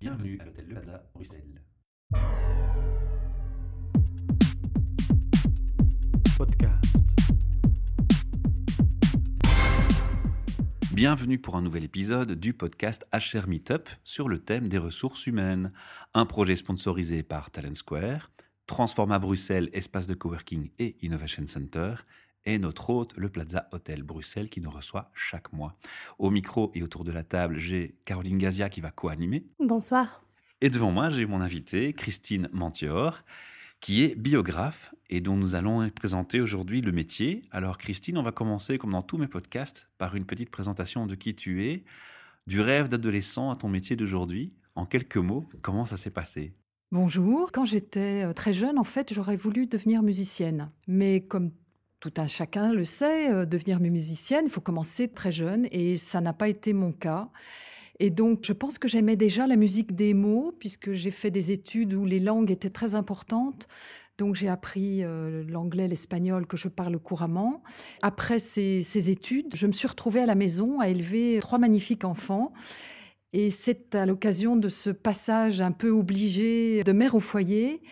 Bienvenue à l'hôtel Le Plaza, Bruxelles. Podcast. Bienvenue pour un nouvel épisode du podcast HR Meetup sur le thème des ressources humaines. Un projet sponsorisé par Talent Square, Transforma Bruxelles, espace de coworking et innovation center, et notre hôte, le Plaza Hotel Bruxelles, qui nous reçoit chaque mois. Au micro et autour de la table, j'ai Caroline Gazia qui va co-animer. Bonsoir. Et devant moi, j'ai mon invité, Christine Mantior, qui est biographe et dont nous allons présenter aujourd'hui le métier. Alors Christine, on va commencer, comme dans tous mes podcasts, par une petite présentation de qui tu es, du rêve d'adolescent à ton métier d'aujourd'hui. En quelques mots, comment ça s'est passé? Bonjour. Quand j'étais euh, très jeune, en fait, j'aurais voulu devenir musicienne. Mais comme tout un chacun le sait, euh, devenir musicienne, il faut commencer très jeune et ça n'a pas été mon cas. Et donc, je pense que j'aimais déjà la musique des mots, puisque j'ai fait des études où les langues étaient très importantes. Donc, j'ai appris euh, l'anglais, l'espagnol, que je parle couramment. Après ces, ces, études, je me suis retrouvée à la maison à élever trois magnifiques enfants. Et c'est à l'occasion de ce passage un peu obligé de mère au foyer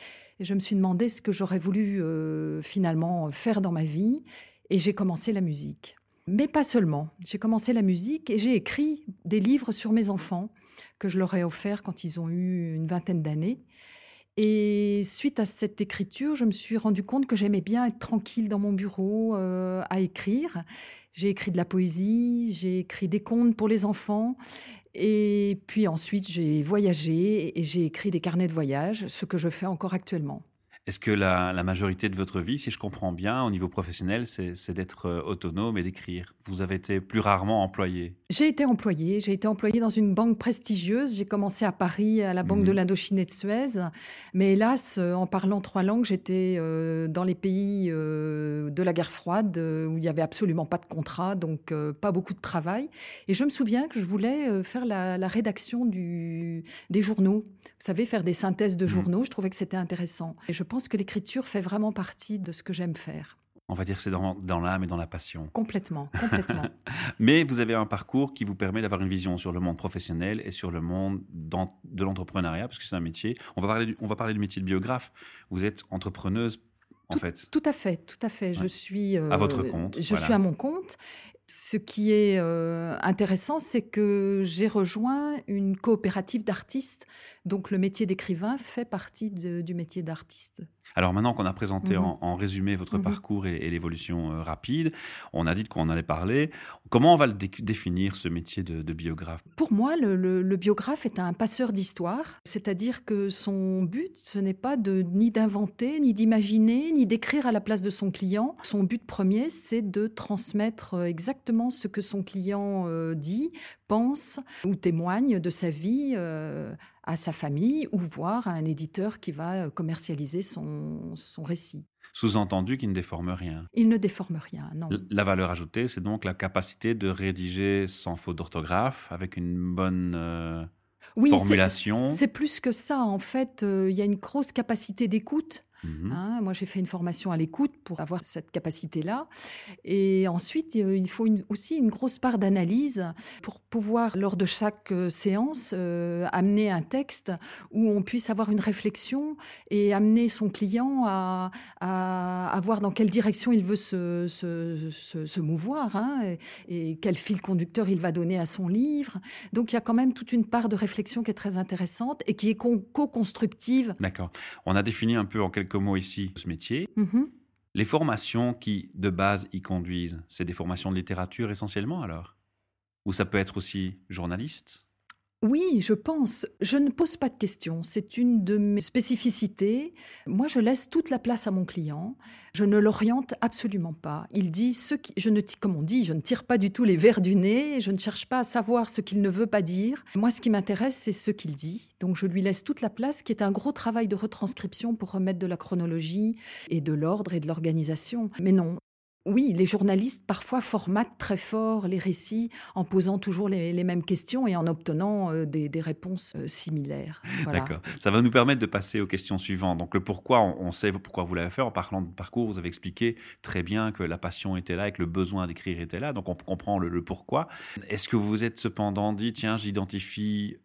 et je me suis demandé ce que j'aurais voulu euh, finalement faire dans ma vie. Et j'ai commencé la musique. Mais pas seulement. J'ai commencé la musique et j'ai écrit des livres sur mes enfants que je leur ai offerts quand ils ont eu une vingtaine d'années. Et suite à cette écriture, je me suis rendu compte que j'aimais bien être tranquille dans mon bureau euh, à écrire. J'ai écrit de la poésie, j'ai écrit des contes pour les enfants. Et puis ensuite, j'ai voyagé et j'ai écrit des carnets de voyage, ce que je fais encore actuellement. Est-ce que la, la, majorité de votre vie, si je comprends bien, au niveau professionnel, c'est d'être euh, autonome et d'écrire? Vous avez été plus rarement employé? J'ai été employé. J'ai été employé dans une banque prestigieuse. J'ai commencé à Paris, à la Banque mmh. de l'Indochine et de Suez. Mais hélas, euh, en parlant trois langues, j'étais euh, dans les pays euh, de la guerre froide, euh, où il n'y avait absolument pas de contrat, donc pas beaucoup de travail. Et je me souviens que je voulais faire la, la rédaction du, des journaux. Vous savez, faire des synthèses de Mmh. journaux. Je trouvais que c'était intéressant. Et je pense que l'écriture fait vraiment partie de ce que j'aime faire. On va dire c'est dans, dans l'âme et dans la passion. Complètement, complètement. Mais vous avez un parcours qui vous permet d'avoir une vision sur le monde professionnel et sur le monde dans, de l'entrepreneuriat, parce que c'est un métier. On va, parler du, on va parler du métier de biographe. Vous êtes entrepreneuse, en tout, fait. Tout à fait, tout à fait. Ouais. Je suis euh, à votre compte. Je voilà. suis à mon compte. Ce qui est euh, intéressant, c'est que j'ai rejoint une coopérative d'artistes. Donc le métier d'écrivain fait partie de, du métier d'artiste. Alors maintenant qu'on a présenté Mhm. mmh. en, en, résumé votre mmh. parcours et, et l'évolution euh, rapide, on a dit de quoi on allait parler. Comment on va le dé définir, ce métier de, de biographe? Pour moi, le, le, le, biographe est un passeur d'histoire, c'est-à-dire que son but, ce n'est pas de, ni d'inventer, ni d'imaginer, ni d'écrire à la place de son client. Son but premier, c'est de transmettre euh, exactement ce que son client euh, dit, pense ou témoigne de sa vie euh, à sa famille ou voire à un éditeur qui va euh, commercialiser son, son récit. Sous-entendu qu'il ne déforme rien. Il ne déforme rien, non. La valeur ajoutée, c'est donc la capacité de rédiger sans faute d'orthographe, avec une bonne euh, oui, formulation. C'est plus que ça. En fait, euh, il y a une grosse capacité d'écoute. Mhm. Hein, moi, j'ai fait une formation à l'écoute pour avoir cette capacité-là. Et ensuite, euh, il faut une, aussi une grosse part d'analyse pour pouvoir, lors de chaque euh, séance, euh, amener un texte où on puisse avoir une réflexion et amener son client à, à, à voir dans quelle direction il veut se, se, se, se mouvoir hein, et, et, quel fil conducteur il va donner à son livre. Donc, il y a quand même toute une part de réflexion qui est très intéressante et qui est co-constructive. D'accord. On a défini un peu en quelques quelques mots ici ce métier. Mm -hmm. Les formations qui, de base, y conduisent, c'est des formations de littérature essentiellement alors? Ou ça peut être aussi journaliste? Oui, je pense. Je ne pose pas de questions. C'est une de mes spécificités. Moi, je laisse toute la place à mon client. Je ne l'oriente absolument pas. Il dit ce qui, je ne, comme on dit, je ne tire pas du tout les verres du nez. Je ne cherche pas à savoir ce qu'il ne veut pas dire. Moi, ce qui m'intéresse, c'est ce qu'il dit. Donc, je lui laisse toute la place, qui est un gros travail de retranscription pour remettre de la chronologie et de l'ordre et de l'organisation. Mais non, oui, les journalistes parfois formatent très fort les récits en posant toujours les, les mêmes questions et en obtenant euh, des, des, réponses euh, similaires. Voilà. D'accord. Ça va nous permettre de passer aux questions suivantes. Donc le pourquoi, on, on sait pourquoi vous l'avez fait. En parlant de parcours, vous avez expliqué très bien que la passion était là et que le besoin d'écrire était là. Donc on comprend le, le pourquoi. Est-ce que vous vous êtes cependant dit, tiens, j'identifie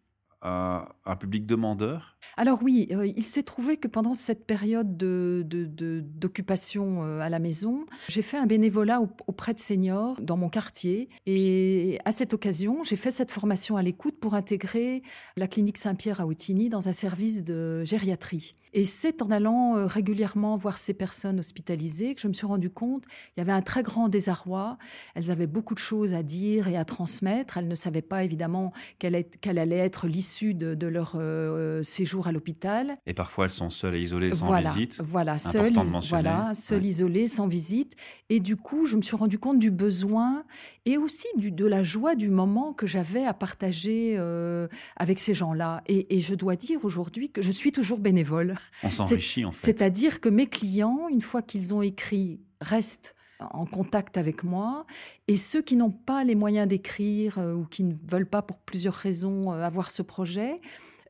un, public demandeur? Alors oui, euh, il s'est trouvé que pendant cette période d'occupation de, à la maison, j'ai fait un bénévolat auprès de seniors dans mon quartier. Et à cette occasion, j'ai fait cette formation à l'écoute pour intégrer la clinique Saint-Pierre à Outigny dans un service de gériatrie. Et c'est en allant euh, régulièrement voir ces personnes hospitalisées que je me suis rendu compte qu'il y avait un très grand désarroi. Elles avaient beaucoup de choses à dire et à transmettre. Elles ne savaient pas évidemment quelle, allait être l'issue de, leur euh, séjour à l'hôpital. Et parfois elles sont seules et isolées sans visite. Voilà, seules, voilà, seules isolées sans visite. Et du coup, je me suis rendu compte du besoin et aussi du, de la joie du moment que j'avais à partager euh, avec ces gens-là. Et, et je dois dire aujourd'hui que je suis toujours bénévole. On s'enrichit en fait. C'est-à-dire que mes clients, une fois qu'ils ont écrit, restent en contact avec moi. Et ceux qui n'ont pas les moyens d'écrire euh, ou qui ne veulent pas pour plusieurs raisons euh, avoir ce projet,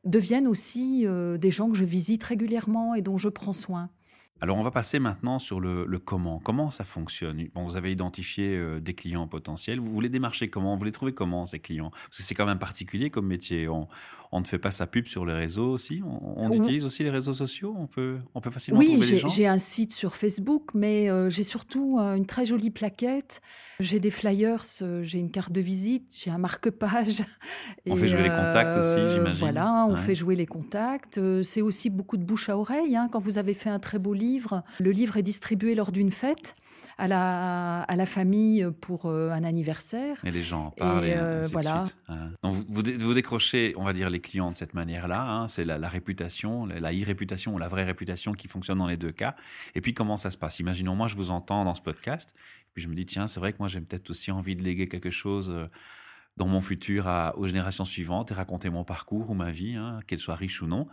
deviennent aussi euh, des gens que je visite régulièrement et dont je prends soin. Alors on va passer maintenant sur le, comment. Comment ça fonctionne? Bon, Vous avez identifié des clients potentiels. Vous voulez démarcher comment? Vous voulez trouver comment ces clients? Parce que c'est quand même particulier comme métier. On, on ne fait pas sa pub sur les réseaux aussi On, utilise aussi les réseaux sociaux On peut, on peut facilement trouver les gens Oui, j'ai un site sur Facebook, mais euh, j'ai surtout euh, une très jolie plaquette. J'ai des flyers, euh, j'ai une carte de visite, j'ai un marque-page. On fait jouer les contacts aussi, j'imagine. Voilà, on fait jouer les contacts. C'est aussi beaucoup de bouche à oreille. Hein. Quand vous avez fait un très beau livre, le livre est distribué lors d'une fête à la, à la famille pour euh, un anniversaire. Et les gens en parlent. Et, euh, voilà. Hein. Donc vous, vous, décrochez, on va dire, les clients de cette manière-là. Hein. C'est la, réputation, la irréputation ou la vraie réputation qui fonctionne dans les deux cas. Et puis comment ça se passe? Imaginons, moi, je vous entends dans ce podcast. Puis je me dis, tiens, c'est vrai que moi, j'ai peut-être aussi envie de léguer quelque chose euh, dans mon futur à, aux générations suivantes et raconter mon parcours ou ma vie, hein, qu'elle soit riche ou non.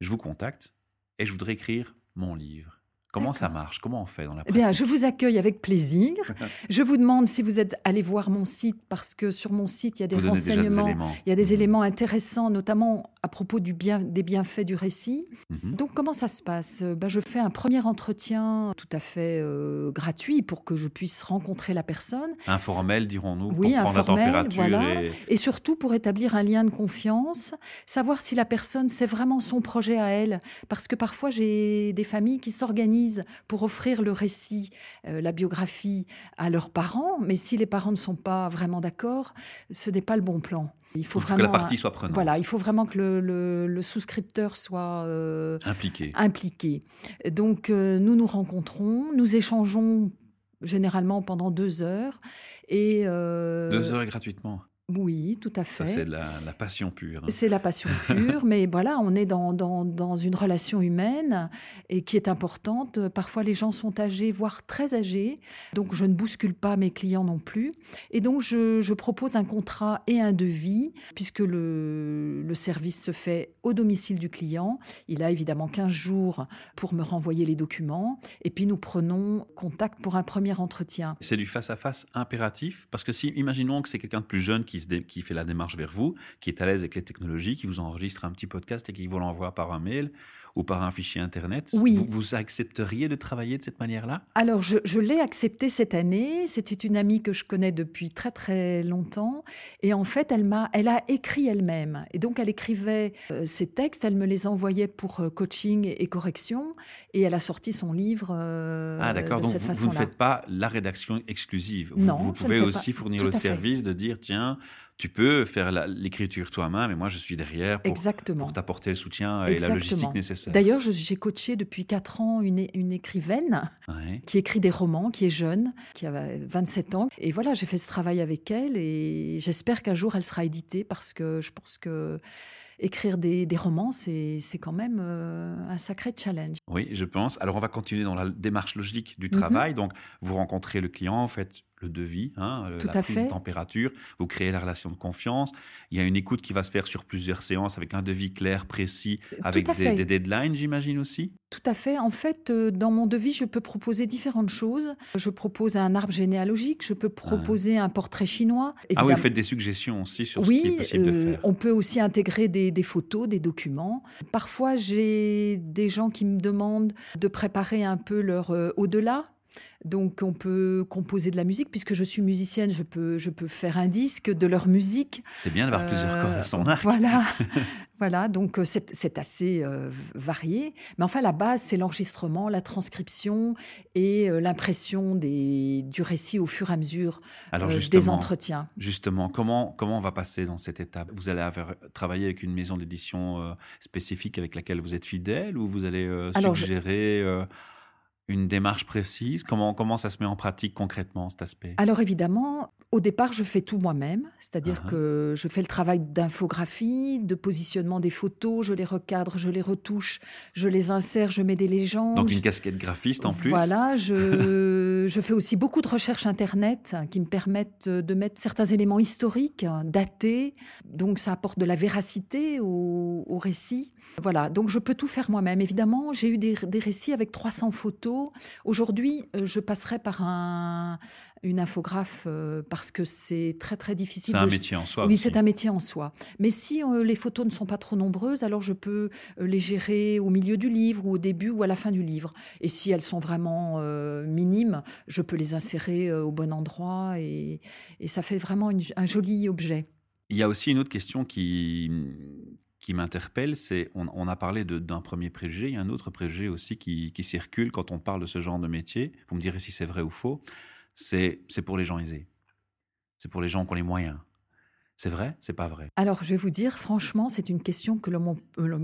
Je vous contacte et je voudrais écrire mon livre. Comment ça marche? Comment on fait dans la pratique eh bien, je vous accueille avec plaisir. je vous demande si vous êtes allé voir mon site parce que sur mon site, il y a des renseignements, il y a des mmh. éléments intéressants, notamment à propos du bien, des bienfaits du récit. Mmh Donc, comment ça se passe? Ben, Je fais un premier entretien tout à fait euh, gratuit pour que je puisse rencontrer la personne. Informel, dirons-nous, oui, pour prendre informel, la température. Et... et... surtout pour établir un lien de confiance, savoir si la personne, c'est vraiment son projet à elle. Parce que parfois, j'ai des familles qui s'organisent pour offrir le récit, euh, la biographie à leurs parents, mais si les parents ne sont pas vraiment d'accord, ce n'est pas le bon plan. Il faut, vraiment, que la partie soit prenante. Voilà, il faut vraiment que le, souscripteur soit euh, impliqué. impliqué. Donc, euh, nous nous rencontrons, nous échangeons généralement pendant deux heures. Et, Deux heures gratuitement oui, tout à fait. Ça, c'est la, passion pure. Hein. C'est la passion pure, mais voilà, on est dans, dans, une relation humaine et qui est importante. Parfois, les gens sont âgés, voire très âgés, donc je ne bouscule pas mes clients non plus. Et donc, je, propose un contrat et un devis, puisque le, le, service se fait au domicile du client. Il a évidemment 15 jours pour me renvoyer les documents, et puis nous prenons contact pour un premier entretien. C'est du face-à-face impératif, parce que si, imaginons que c'est quelqu'un de plus jeune qui qui, fait la démarche vers vous, qui est à l'aise avec les technologies, qui vous enregistre un petit podcast et qui vous l'envoie par un mail ou par un fichier Internet. Oui. Vous, vous accepteriez de travailler de cette manière-là? Alors, je, je l'ai accepté cette année. C'était une amie que je connais depuis très très longtemps. Et en fait, elle, m'a, elle a écrit elle-même. Et donc, elle écrivait euh, ses textes, elle me les envoyait pour euh, coaching et, correction. Et elle a sorti son livre euh, ah, d'accord. de donc cette vous, façon-là. Vous ne faites pas la rédaction exclusive. Non, vous, pouvez aussi fournir le service de dire, tiens, tu peux faire l'écriture toi-même, et moi je suis derrière pour, t'apporter le soutien et la logistique nécessaire. D'ailleurs, j'ai coaché depuis 4 ans une, une écrivaine qui écrit des romans, qui est jeune, qui a 27 ans. Et voilà, j'ai fait ce travail avec elle et j'espère qu'un jour elle sera éditée parce que je pense que écrire des, romans, c'est quand même euh, un sacré challenge. Oui, je pense. Alors, on va continuer dans la démarche logique du travail. Mhm. Donc, vous rencontrez le client, en fait, le devis, hein, Tout la à prise fait. de température, vous créez la relation de confiance. Il y a une écoute qui va se faire sur plusieurs séances avec un devis clair, précis, avec des, deadlines, j'imagine aussi Tout à fait. En fait, euh, dans mon devis, je peux proposer différentes choses. Je propose un arbre généalogique, je peux ah. proposer un portrait chinois. Ah oui, vous faites des suggestions aussi sur ce qui est possible de euh, faire. On peut aussi intégrer des, des photos, des documents. Parfois, j'ai des gens qui me demandent de préparer un peu leur euh, au-delà Donc on peut composer de la musique, puisque je suis musicienne, je peux, je peux faire un disque de leur musique. C'est bien d'avoir plusieurs cordes à son arc. Voilà, voilà donc c'est assez varié. Mais enfin, la base, c'est l'enregistrement, la transcription et l'impression du récit au fur et à mesure des entretiens. Justement, comment, comment on va passer dans cette étape? Vous allez avoir, travailler avec une maison d'édition spécifique avec laquelle vous êtes fidèle ou vous allez suggérer une démarche précise? Comment, comment ça se met en pratique concrètement, cet aspect? Alors évidemment, au départ, je fais tout moi-même, c'est-à-dire uh-huh. que je fais le travail d'infographie, de positionnement des photos, je les recadre, je les retouche, je les insère, je mets des légendes. Donc une casquette graphiste en plus Voilà, je, je fais aussi beaucoup de recherches Internet qui me permettent de mettre certains éléments historiques, datés, donc ça apporte de la véracité au, au récit. Voilà, donc je peux tout faire moi-même. Évidemment, j'ai eu des, des récits avec 300 photos Aujourd'hui, euh, je passerai par un, une infographe euh, parce que c'est très très difficile. C'est un métier en soi. Oui, c'est un métier en soi. Mais si euh, les photos ne sont pas trop nombreuses, alors je peux les gérer au milieu du livre ou au début ou à la fin du livre. Et si elles sont vraiment minimes, je peux les insérer au bon endroit et, et ça fait vraiment un joli objet. Il y a aussi une autre question qui, qui m'interpelle, c'est on, on, a parlé d'un premier préjugé, il y a un autre préjugé aussi qui, qui, circule quand on parle de ce genre de métier. Vous me direz si c'est vrai ou faux. C'est pour les gens aisés. C'est pour les gens qui ont les moyens. C'est vrai C'est pas vrai? Alors, je vais vous dire, franchement, c'est une question que le monde.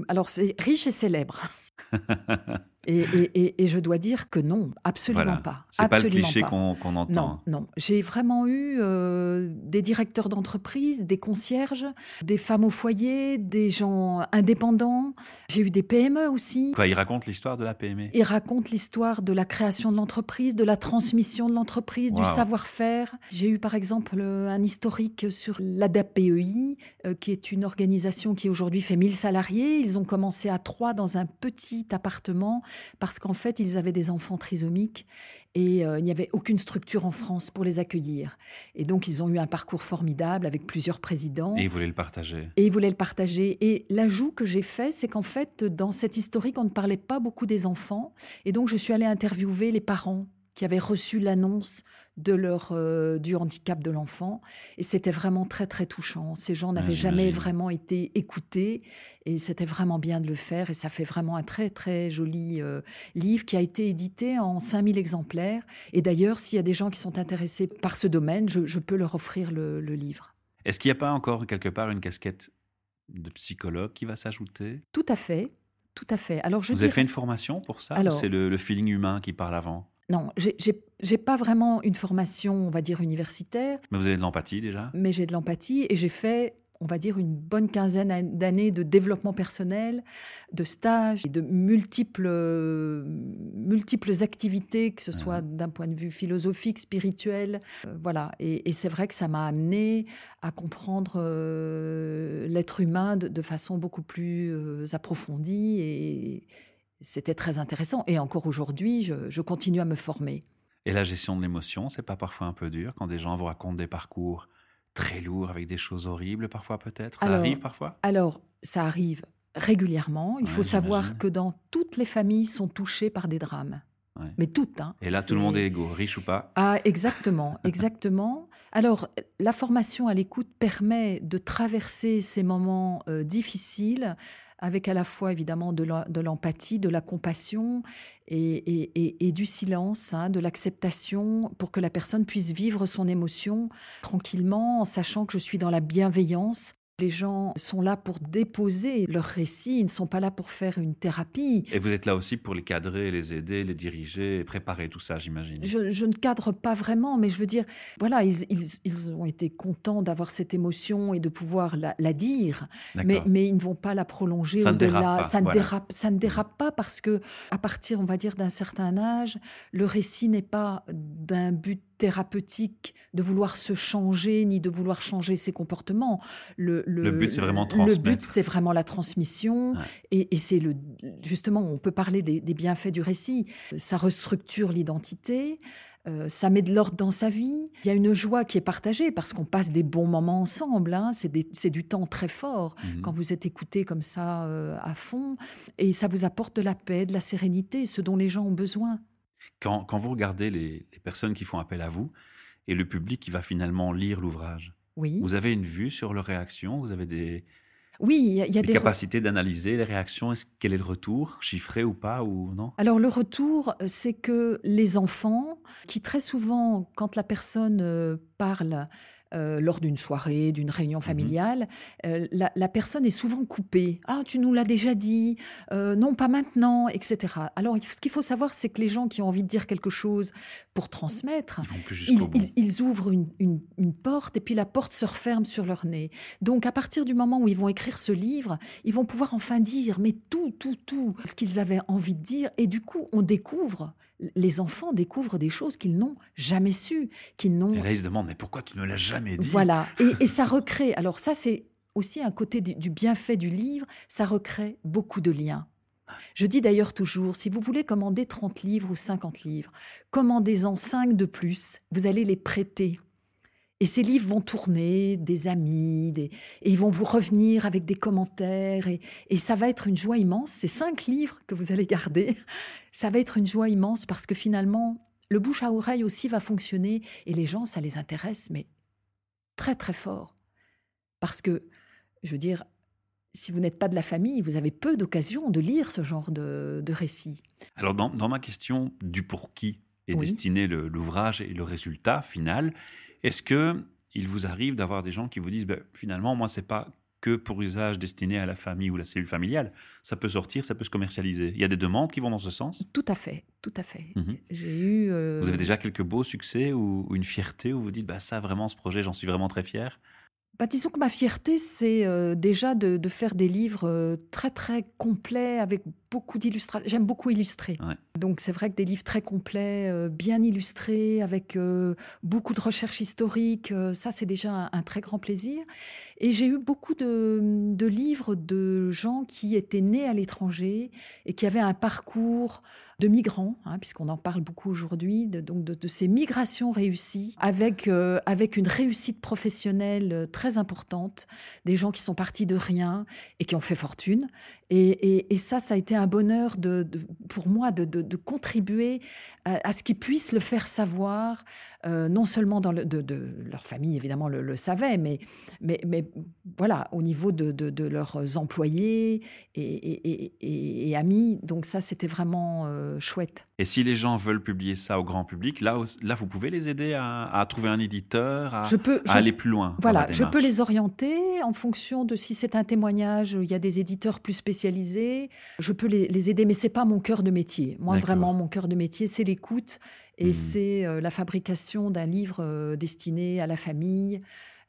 Alors, c'est riche et célèbre. Et, je dois dire que non, absolument pas. C'est pas le cliché qu'on entend. Non, non. J'ai vraiment eu euh, des directeurs d'entreprise, des concierges, des femmes au foyer, des gens indépendants. J'ai eu des PME aussi. Quoi, ils racontent l'histoire de la PME Ils racontent l'histoire de la création de l'entreprise, de la transmission de l'entreprise, du savoir-faire. J'ai eu par exemple un historique sur l'ADAPEI, euh, qui est une organisation qui aujourd'hui fait 1000 salariés. Ils ont commencé à trois dans un petit appartement parce qu'en fait, ils avaient des enfants trisomiques et euh, il n'y avait aucune structure en France pour les accueillir. Et donc, ils ont eu un parcours formidable avec plusieurs présidents. Et ils voulaient le partager. Et ils voulaient le partager. Et l'ajout que j'ai fait, c'est qu'en fait, dans cette historique, on ne parlait pas beaucoup des enfants. Et donc, je suis allée interviewer les parents qui avaient reçu l'annonce de leur euh, du handicap de l'enfant et c'était vraiment très très touchant. Ces gens n'avaient jamais vraiment été écoutés et c'était vraiment bien de le faire et ça fait vraiment un très très joli euh, livre qui a été édité en 5000 exemplaires et d'ailleurs s'il y a des gens qui sont intéressés par ce domaine, je, peux leur offrir le, livre. Est-ce qu'il n'y a pas encore quelque part une casquette de psychologue qui va s'ajouter? Tout à fait. Tout à fait. Alors, je Vous avez fait une formation pour ça? C'est le feeling humain qui parle avant? Non, j'ai pas vraiment une formation, on va dire, universitaire. Mais vous avez de l'empathie déjà? Mais j'ai de l'empathie et j'ai fait, on va dire, une bonne quinzaine d'années de développement personnel, de stages, de multiples, multiples activités, que ce soit d'un point de vue philosophique, spirituel. Euh, voilà. Et, c'est vrai que ça m'a amené à comprendre euh, l'être humain de, façon beaucoup plus euh, approfondie et c'était très intéressant. Et encore aujourd'hui, je, continue à me former. Et la gestion de l'émotion, c'est pas parfois un peu dur quand des gens vous racontent des parcours très lourds avec des choses horribles parfois peut-être? Ça arrive parfois? Alors, ça arrive régulièrement. Il faut savoir que dans toutes les familles sont touchées par des drames. Mais toutes. Hein. Et là, tout le monde est égaux, riche ou pas? Ah, exactement, exactement. Alors, la formation à l'écoute permet de traverser ces moments euh, difficiles avec à la fois évidemment de l'empathie, de la compassion et, du silence, hein, de l'acceptation pour que la personne puisse vivre son émotion tranquillement en sachant que je suis dans la bienveillance les gens sont là pour déposer leur récit, ils ne sont pas là pour faire une thérapie. Et vous êtes là aussi pour les cadrer, les aider, les diriger, préparer tout ça, j'imagine. Je, ne cadre pas vraiment, mais je veux dire, voilà, ils, ont été contents d'avoir cette émotion et de pouvoir la, dire, mais, mais, ils ne vont pas la prolonger ça au-delà. Ça, ne dérape, ça ne dérape pas parce que, à partir, on va dire, d'un certain âge, le récit n'est pas d'un but thérapeutique de vouloir se changer ni de vouloir changer ses comportements. Le, but, c'est vraiment transmettre. Le but, c'est vraiment la transmission. Et, c'est le, justement, on peut parler des, bienfaits du récit. Ça restructure l'identité. Euh, ça met de l'ordre dans sa vie. Il y a une joie qui est partagée parce qu'on passe des bons moments ensemble. Hein. C'est du temps très fort mmh quand vous êtes écouté comme ça euh, à fond. Et ça vous apporte de la paix, de la sérénité, ce dont les gens ont besoin. Quand, quand vous regardez les, les, personnes qui font appel à vous et le public qui va finalement lire l'ouvrage, oui. vous avez une vue sur leurs réactions Vous avez des, oui, il y a, des, des capacités d'analyser les réactions. Est-ce quel est le retour, chiffré ou pas ou non? Alors le retour, c'est que les enfants, qui très souvent, quand la personne euh, parle, euh, lors d'une soirée, d'une réunion Mmh familiale, euh, la, la, personne est souvent coupée. Ah, tu nous l'as déjà dit, euh, non, pas maintenant, etc. Alors, ce qu'il faut savoir, c'est que les gens qui ont envie de dire quelque chose pour transmettre, ils, ils, ils, ils ouvrent une, une, une, porte et puis la porte se referme sur leur nez. Donc, à partir du moment où ils vont écrire ce livre, ils vont pouvoir enfin dire, mais tout, tout, tout, ce qu'ils avaient envie de dire. Et du coup, on découvre les enfants découvrent des choses qu'ils n'ont jamais su, qu'ils n'ont. Et là, ils se demandent mais pourquoi tu ne l'as jamais dit? Voilà, et, et, ça recrée. Alors ça, c'est aussi un côté du bienfait du livre. Ça recrée beaucoup de liens. Je dis d'ailleurs toujours, si vous voulez commander 30 livres ou 50 livres, commandez-en 5 de plus. Vous allez les prêter. Et ces livres vont tourner, des amis, des... et ils vont vous revenir avec des commentaires, et, et, ça va être une joie immense. Ces cinq livres que vous allez garder, ça va être une joie immense parce que finalement, le bouche à oreille aussi va fonctionner, et les gens, ça les intéresse, mais très très fort. Parce que, je veux dire, si vous n'êtes pas de la famille, vous avez peu d'occasions de lire ce genre de, de récit. Alors, dans, dans, ma question du pour qui est Oui. destiné l'ouvrage et le résultat final, est-ce que il vous arrive d'avoir des gens qui vous disent ben, finalement, moi, c'est pas que pour usage destiné à la famille ou la cellule familiale. Ça peut sortir, ça peut se commercialiser. Il y a des demandes qui vont dans ce sens? Tout à fait, tout à fait. Mhm. J'ai eu. euh, Vous avez déjà quelques beaux succès ou, ou une fierté où vous dites bah, ça, vraiment, ce projet, j'en suis vraiment très fier? Bah, disons que ma fierté, c'est euh, déjà de, de faire des livres euh, très très complets avec beaucoup d'illustrations. J'aime beaucoup illustrer. Ouais. Donc c'est vrai que des livres très complets, euh, bien illustrés, avec beaucoup de recherches historiques, ça c'est déjà un, un très grand plaisir. Et j'ai eu beaucoup de, de livres de gens qui étaient nés à l'étranger et qui avaient un parcours de migrants, hein, puisqu'on en parle beaucoup aujourd'hui, de, donc de, ces migrations réussies, avec, euh, avec une réussite professionnelle euh, très importante, des gens qui sont partis de rien et qui ont fait fortune. Et, et, ça, ça a été un bonheur de, pour moi de, de contribuer à, à ce qu'ils puissent le faire savoir, euh, non seulement dans le, de, leur famille, évidemment, le, le savait, mais, mais, mais, voilà, au niveau de, leurs employés et, et, amis. Donc ça, c'était vraiment euh, chouette. Et si les gens veulent publier ça au grand public, là, là vous pouvez les aider à, à trouver un éditeur, à, je peux, à je, aller plus loin. Voilà, je peux les orienter en fonction de si c'est un témoignage, il y a des éditeurs plus spécialisés, je peux les, les aider, mais c'est pas mon cœur de métier. Moi, vraiment, mon cœur de métier, c'est l'écoute et mmh. c'est euh, la fabrication d'un livre euh, destiné à la famille,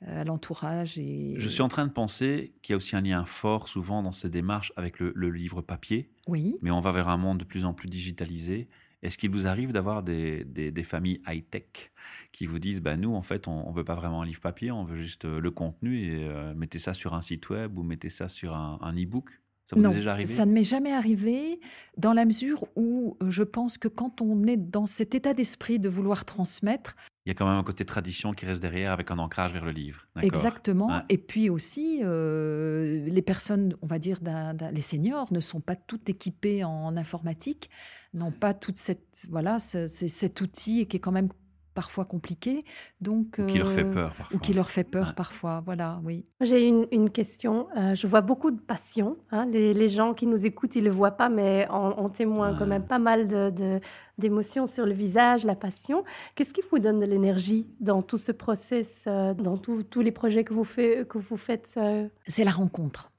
euh, à l'entourage. Et... Je suis en train de penser qu'il y a aussi un lien fort souvent dans ces démarches avec le, le livre papier. Oui. Mais on va vers un monde de plus en plus digitalisé. Est-ce qu'il vous arrive d'avoir des, des, des, familles high-tech qui vous disent bah, Nous, en fait, on ne veut pas vraiment un livre papier, on veut juste le contenu et euh, mettez ça sur un site web ou mettez ça sur un, un e-book? Ça vous non, est déjà arrivé ça ne m'est jamais arrivé dans la mesure où euh, je pense que quand on est dans cet état d'esprit de vouloir transmettre, il y a quand même un côté tradition qui reste derrière avec un ancrage vers le livre. Exactement. Ouais. Et puis aussi, euh, les personnes, on va dire, d un, d un, les seniors ne sont pas toutes équipées en informatique, n'ont pas toute cette, voilà, cet outil qui est quand même parfois compliqué, donc ou qui leur fait peur parfois. ou qui leur fait peur ouais. parfois, voilà, oui. J'ai une, une, question. Euh, je vois beaucoup de passion. Hein. Les, les, gens qui nous écoutent, ils le voient pas, mais on, on témoigne ouais. quand même pas mal de, d'émotions sur le visage, la passion. Qu'est-ce qui vous donne de l'énergie dans tout ce process, euh, dans tous les projets que vous, fait, que vous faites euh... C'est la rencontre.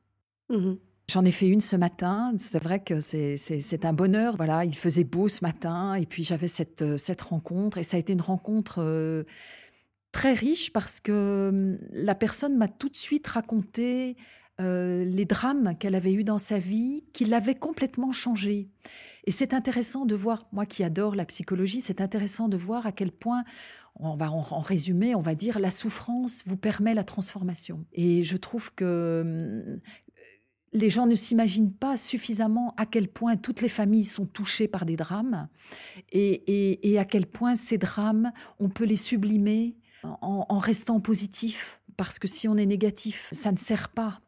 Mm -hmm. J'en ai fait une ce matin. C'est vrai que c'est un bonheur. Voilà, il faisait beau ce matin et puis j'avais cette, cette rencontre et ça a été une rencontre euh, très riche parce que la personne m'a tout de suite raconté euh, les drames qu'elle avait eus dans sa vie qui l'avaient complètement changé. Et c'est intéressant de voir, moi qui adore la psychologie, c'est intéressant de voir à quel point on va en, en, résumer, on va dire, la souffrance vous permet la transformation. Et je trouve que les gens ne s'imaginent pas suffisamment à quel point toutes les familles sont touchées par des drames et, et, à quel point ces drames, on peut les sublimer en, en, restant positif. Parce que si on est négatif, ça ne sert pas.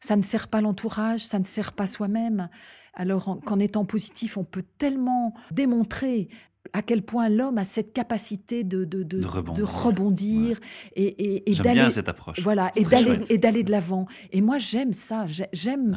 Ça ne sert pas l'entourage, ça ne sert pas soi-même. Alors qu'en étant positif, on peut tellement démontrer à quel point l'homme a cette capacité de, de, de, De rebondir. de rebondir et, et, et J'aime d'aller bien cette approche. voilà, et d'aller et d'aller de l'avant. Et moi, j'aime ça. j'ai- J'aime.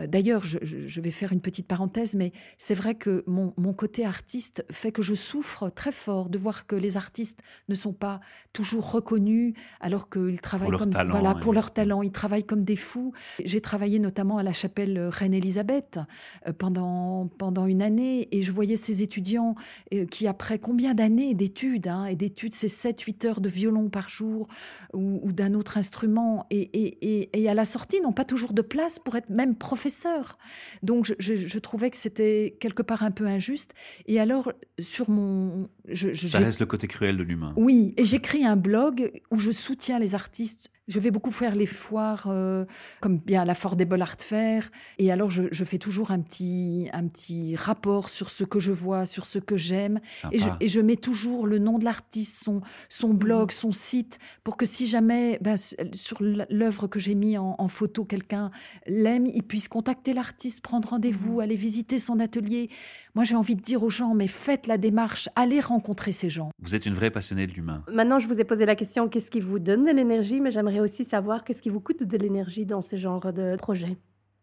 Euh, D'ailleurs, je, vais faire une petite parenthèse, mais c'est vrai que mon, mon côté artiste fait que je souffre très fort de voir que les artistes ne sont pas toujours reconnus alors qu'ils travaillent leur comme talent, voilà ouais. pour leur talent. Ils travaillent comme des fous. J'ai travaillé notamment à la chapelle Reine-Élisabeth euh, pendant pendant une année et je voyais ces étudiants euh, qui après combien d'années d'études hein, et d'études c'est 7-8 heures de violon par jour ou, ou d'un autre instrument et, et, et, et à la sortie n'ont pas toujours de place pour être même professeur. Donc je, je- je trouvais que c'était quelque part un peu injuste. Et alors sur mon, je, Ça reste le côté cruel de l'humain. oui, et j'écris un blog où je soutiens les artistes. Je vais beaucoup faire les foires, euh, comme bien la Fordable Art Fair. Et alors, je, je fais toujours un petit, un petit rapport sur ce que je vois, sur ce que j'aime. Et je, et je mets toujours le nom de l'artiste, son, son blog, son site, pour que si jamais, ben, sur l'œuvre que j'ai mis en, en photo, quelqu'un l'aime, il puisse contacter l'artiste, prendre rendez-vous, aller visiter son atelier. Moi, j'ai envie de dire aux gens, mais faites la démarche, allez rencontrer ces gens. Vous êtes une vraie passionnée de l'humain. Maintenant, je vous ai posé la question qu'est-ce qui vous donne de l'énergie, mais j'aimerais aussi savoir qu'est-ce qui vous coûte de l'énergie dans ce genre de projet?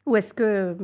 Ou est-ce que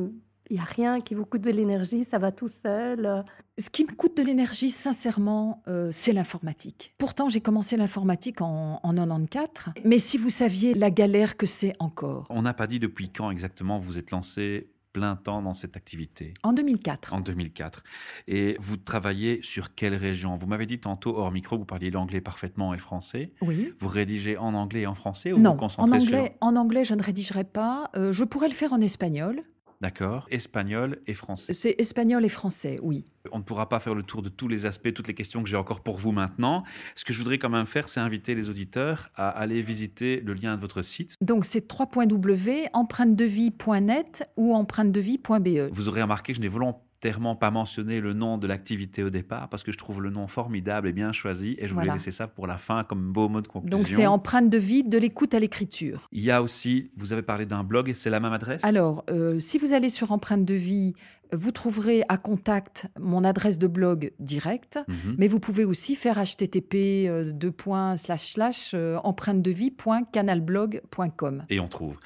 il y a rien qui vous coûte de l'énergie, ça va tout seul euh, Ce qui me coûte de l'énergie, sincèrement, euh, c'est l'informatique. Pourtant, j'ai commencé l'informatique en, en 94. Mais si vous saviez la galère que c'est encore. On n'a pas dit depuis quand exactement vous êtes lancé plein temps dans cette activité. En 2004. En 2004. Et vous travaillez sur quelle région? Vous m'avez dit tantôt hors micro, vous parliez l'anglais parfaitement et le français. Oui. Vous rédigez en anglais et en français ou Non, vous vous en concentrez anglais, sur en anglais, je ne rédigerai pas. Euh, je pourrais le faire en espagnol. D'accord, espagnol et français. C'est espagnol et français, oui. On ne pourra pas faire le tour de tous les aspects, toutes les questions que j'ai encore pour vous maintenant. Ce que je voudrais quand même faire, c'est inviter les auditeurs à aller visiter le lien de votre site. Donc, c'est www.empreintedevie.net ou empreintedevie.be. Vous aurez remarqué que je n'ai volontairement pas mentionné le nom de l'activité au départ parce que je trouve le nom formidable et bien choisi et je voulais Voilà. laisser ça pour la fin comme beau mot de conclusion. Donc, c'est empreinte de vie, de l'écoute à l'écriture. Il y a aussi, vous avez parlé d'un blog, c'est la même adresse? Alors, euh, si vous allez sur Empreinte de vie, vous trouverez à contact mon adresse de blog directe, Mhm. mais vous pouvez aussi faire http euh, deux points slash slash euh, empreintedevie.canalblog.com. Et on trouve.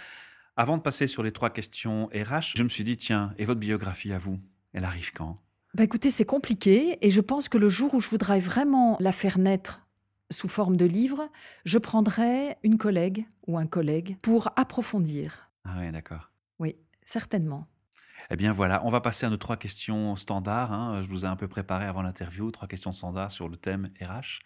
Avant de passer sur les trois questions RH, je me suis dit, tiens, et votre biographie à vous? Elle arrive quand? Bah écoutez, c'est compliqué et je pense que le jour où je voudrais vraiment la faire naître sous forme de livre, je prendrai une collègue ou un collègue pour approfondir. Ah oui, d'accord. Oui, certainement. Eh bien voilà, on va passer à nos trois questions standards. hein. Je vous ai un peu préparé avant l'interview, trois questions standards sur le thème RH.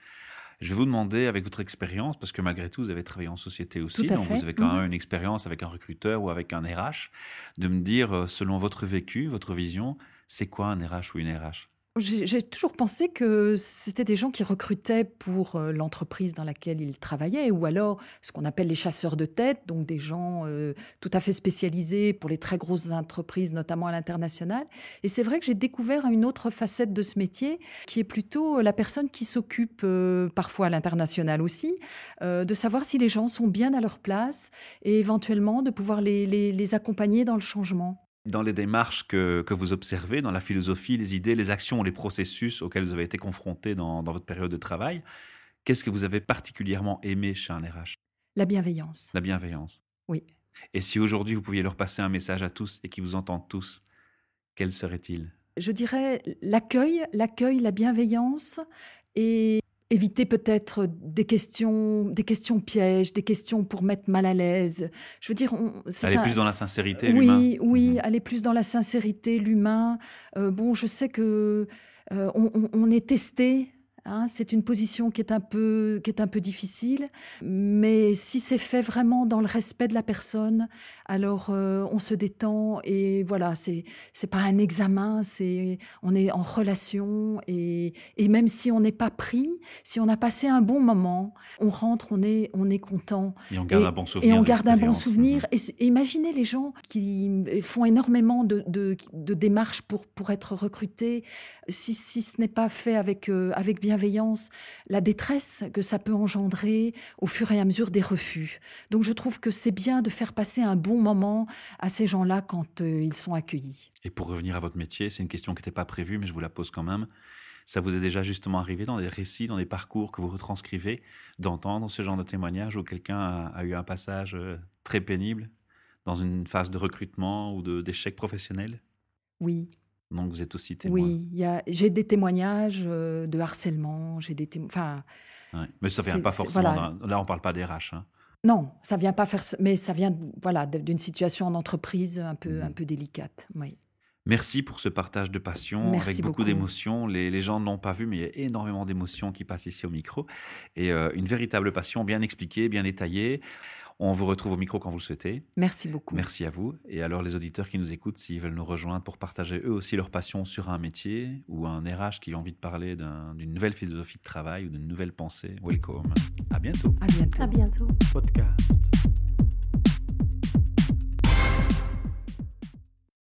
Je vais vous demander, avec votre expérience, parce que malgré tout, vous avez travaillé en société aussi, donc fait. vous avez quand Mhm. même une expérience avec un recruteur ou avec un RH, de me dire, euh, selon votre vécu, votre vision, c'est quoi un RH ou une RH J'ai toujours pensé que c'était des gens qui recrutaient pour euh, l'entreprise dans laquelle ils travaillaient, ou alors ce qu'on appelle les chasseurs de tête, donc des gens euh, tout à fait spécialisés pour les très grosses entreprises, notamment à l'international. Et c'est vrai que j'ai découvert une autre facette de ce métier, qui est plutôt la personne qui s'occupe, euh, parfois à l'international aussi, de savoir si les gens sont bien à leur place et éventuellement de pouvoir les accompagner dans le changement. Dans les démarches que, que vous observez, dans la philosophie, les idées, les actions, les processus auxquels vous avez été confrontés dans, dans votre période de travail, qu'est-ce que vous avez particulièrement aimé chez un RH La bienveillance. La bienveillance. Oui. Et si aujourd'hui vous pouviez leur passer un message à tous et qu'ils vous entendent tous, quel serait-il? Je dirais l'accueil, l'accueil, la bienveillance et éviter peut-être des questions, des questions pièges, des questions pour mettre mal à l'aise. Je veux dire, on, c'est Aller un- plus dans la sincérité, l'humain. oui, oui, Mhm. aller plus dans la sincérité, l'humain. Euh, bon, je sais que euh, on est testé. Hein, c'est une position qui est un peu qui est un peu difficile, mais si c'est fait vraiment dans le respect de la personne, alors euh, on se détend et voilà, c'est c'est pas un examen, c'est on est en relation et, et même si on n'est pas pris, si on a passé un bon moment, on rentre, on est on est content Et on garde et- un bon souvenir. et on de garde un bon souvenir. Mhm. Et imaginez les gens qui font énormément de, de- de démarches pour, pour être recrutés. Si, si ce n'est pas fait avec, euh, avec bienveillance, la détresse que ça peut engendrer au fur et à mesure des refus. Donc je trouve que c'est bien de faire passer un bon moment à ces gens-là quand euh, ils sont accueillis. Et pour revenir à votre métier, c'est une question qui n'était pas prévue, mais je vous la pose quand même. Ça vous est déjà justement arrivé dans des récits, dans des parcours que vous retranscrivez, d'entendre ce genre de témoignage où quelqu'un a, eu un passage euh, très pénible dans une phase de recrutement ou d'échec professionnel? Oui. Donc vous êtes aussi témoin. Oui, j'ai des témoignages euh, de harcèlement, j'ai des enfin. Mais ça vient pas forcément. Là, on parle pas des RH. Hein. Non, ça vient pas faire, mais ça vient voilà d'une situation en entreprise un peu un mmh. peu délicate. Oui. Merci pour ce partage de passion avec beaucoup, d'émotions. Les, gens ne l'ont pas vu, mais il y a énormément d'émotions qui passent ici au micro. Et euh, une véritable passion bien expliquée, bien détaillée. On vous retrouve au micro quand vous le souhaitez. Merci beaucoup. Merci à vous. Et alors les auditeurs qui nous écoutent, s'ils veulent nous rejoindre pour partager eux aussi leur passion sur un métier ou un RH qui a envie de parler d'une nouvelle philosophie de travail ou d'une nouvelle pensée, welcome. À bientôt. À bientôt. À bientôt. Podcast.